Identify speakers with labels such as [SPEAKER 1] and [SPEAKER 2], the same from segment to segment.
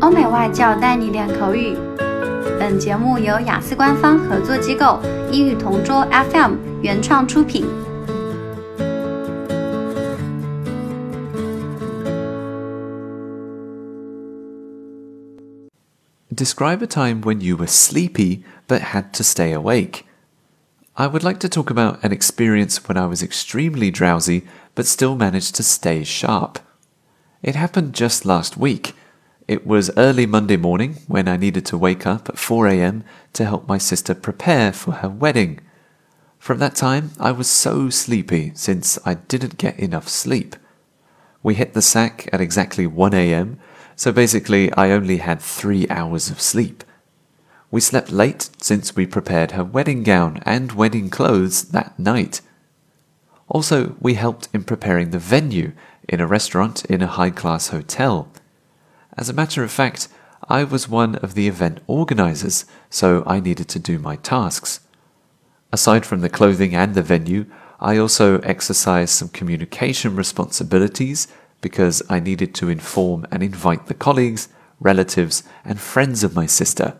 [SPEAKER 1] 欧美外教带你练口语。本节目由雅思官方合作机构英语同桌 FM 原创出品。
[SPEAKER 2] Describe a time when you were sleepy but had to stay awake. I would like to talk about an experience when I was extremely drowsy but still managed to stay sharp. It happened just last week. It was early Monday morning when I needed to wake up at 4 a.m. to help my sister prepare for her wedding. From that time, I was so sleepy since I didn't get enough sleep. We hit the sack at exactly 1 a.m., so basically, I only had three hours of sleep. We slept late since we prepared her wedding gown and wedding clothes that night. Also, we helped in preparing the venue in a restaurant in a high class hotel. As a matter of fact, I was one of the event organizers, so I needed to do my tasks. Aside from the clothing and the venue, I also exercised some communication responsibilities because I needed to inform and invite the colleagues, relatives, and friends of my sister.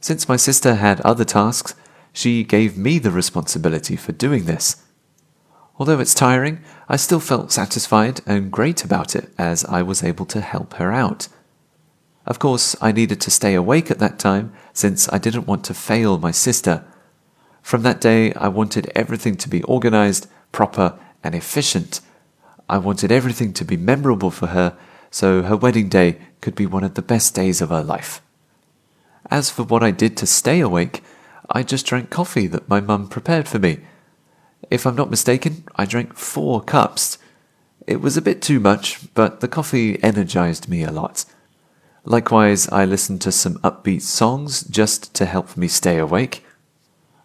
[SPEAKER 2] Since my sister had other tasks, she gave me the responsibility for doing this. Although it's tiring, I still felt satisfied and great about it as I was able to help her out. Of course, I needed to stay awake at that time since I didn't want to fail my sister. From that day, I wanted everything to be organized, proper, and efficient. I wanted everything to be memorable for her so her wedding day could be one of the best days of her life. As for what I did to stay awake, I just drank coffee that my mum prepared for me if I'm not mistaken, I drank four cups. It was a bit too much, but the coffee energized me a lot. Likewise, I listened to some upbeat songs just to help me stay awake.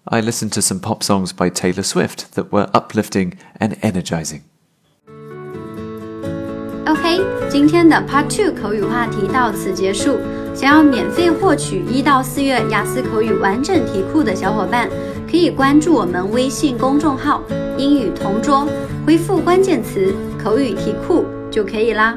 [SPEAKER 2] I listened to some pop songs by Taylor Swift that were uplifting and energizing.
[SPEAKER 1] OK，今天的 Part Two 口语话题到此结束。 想要免费获取一到四月雅思口语完整题库的小伙伴。可以关注我们微信公众号“英语同桌”，回复关键词“口语题库”就可以啦。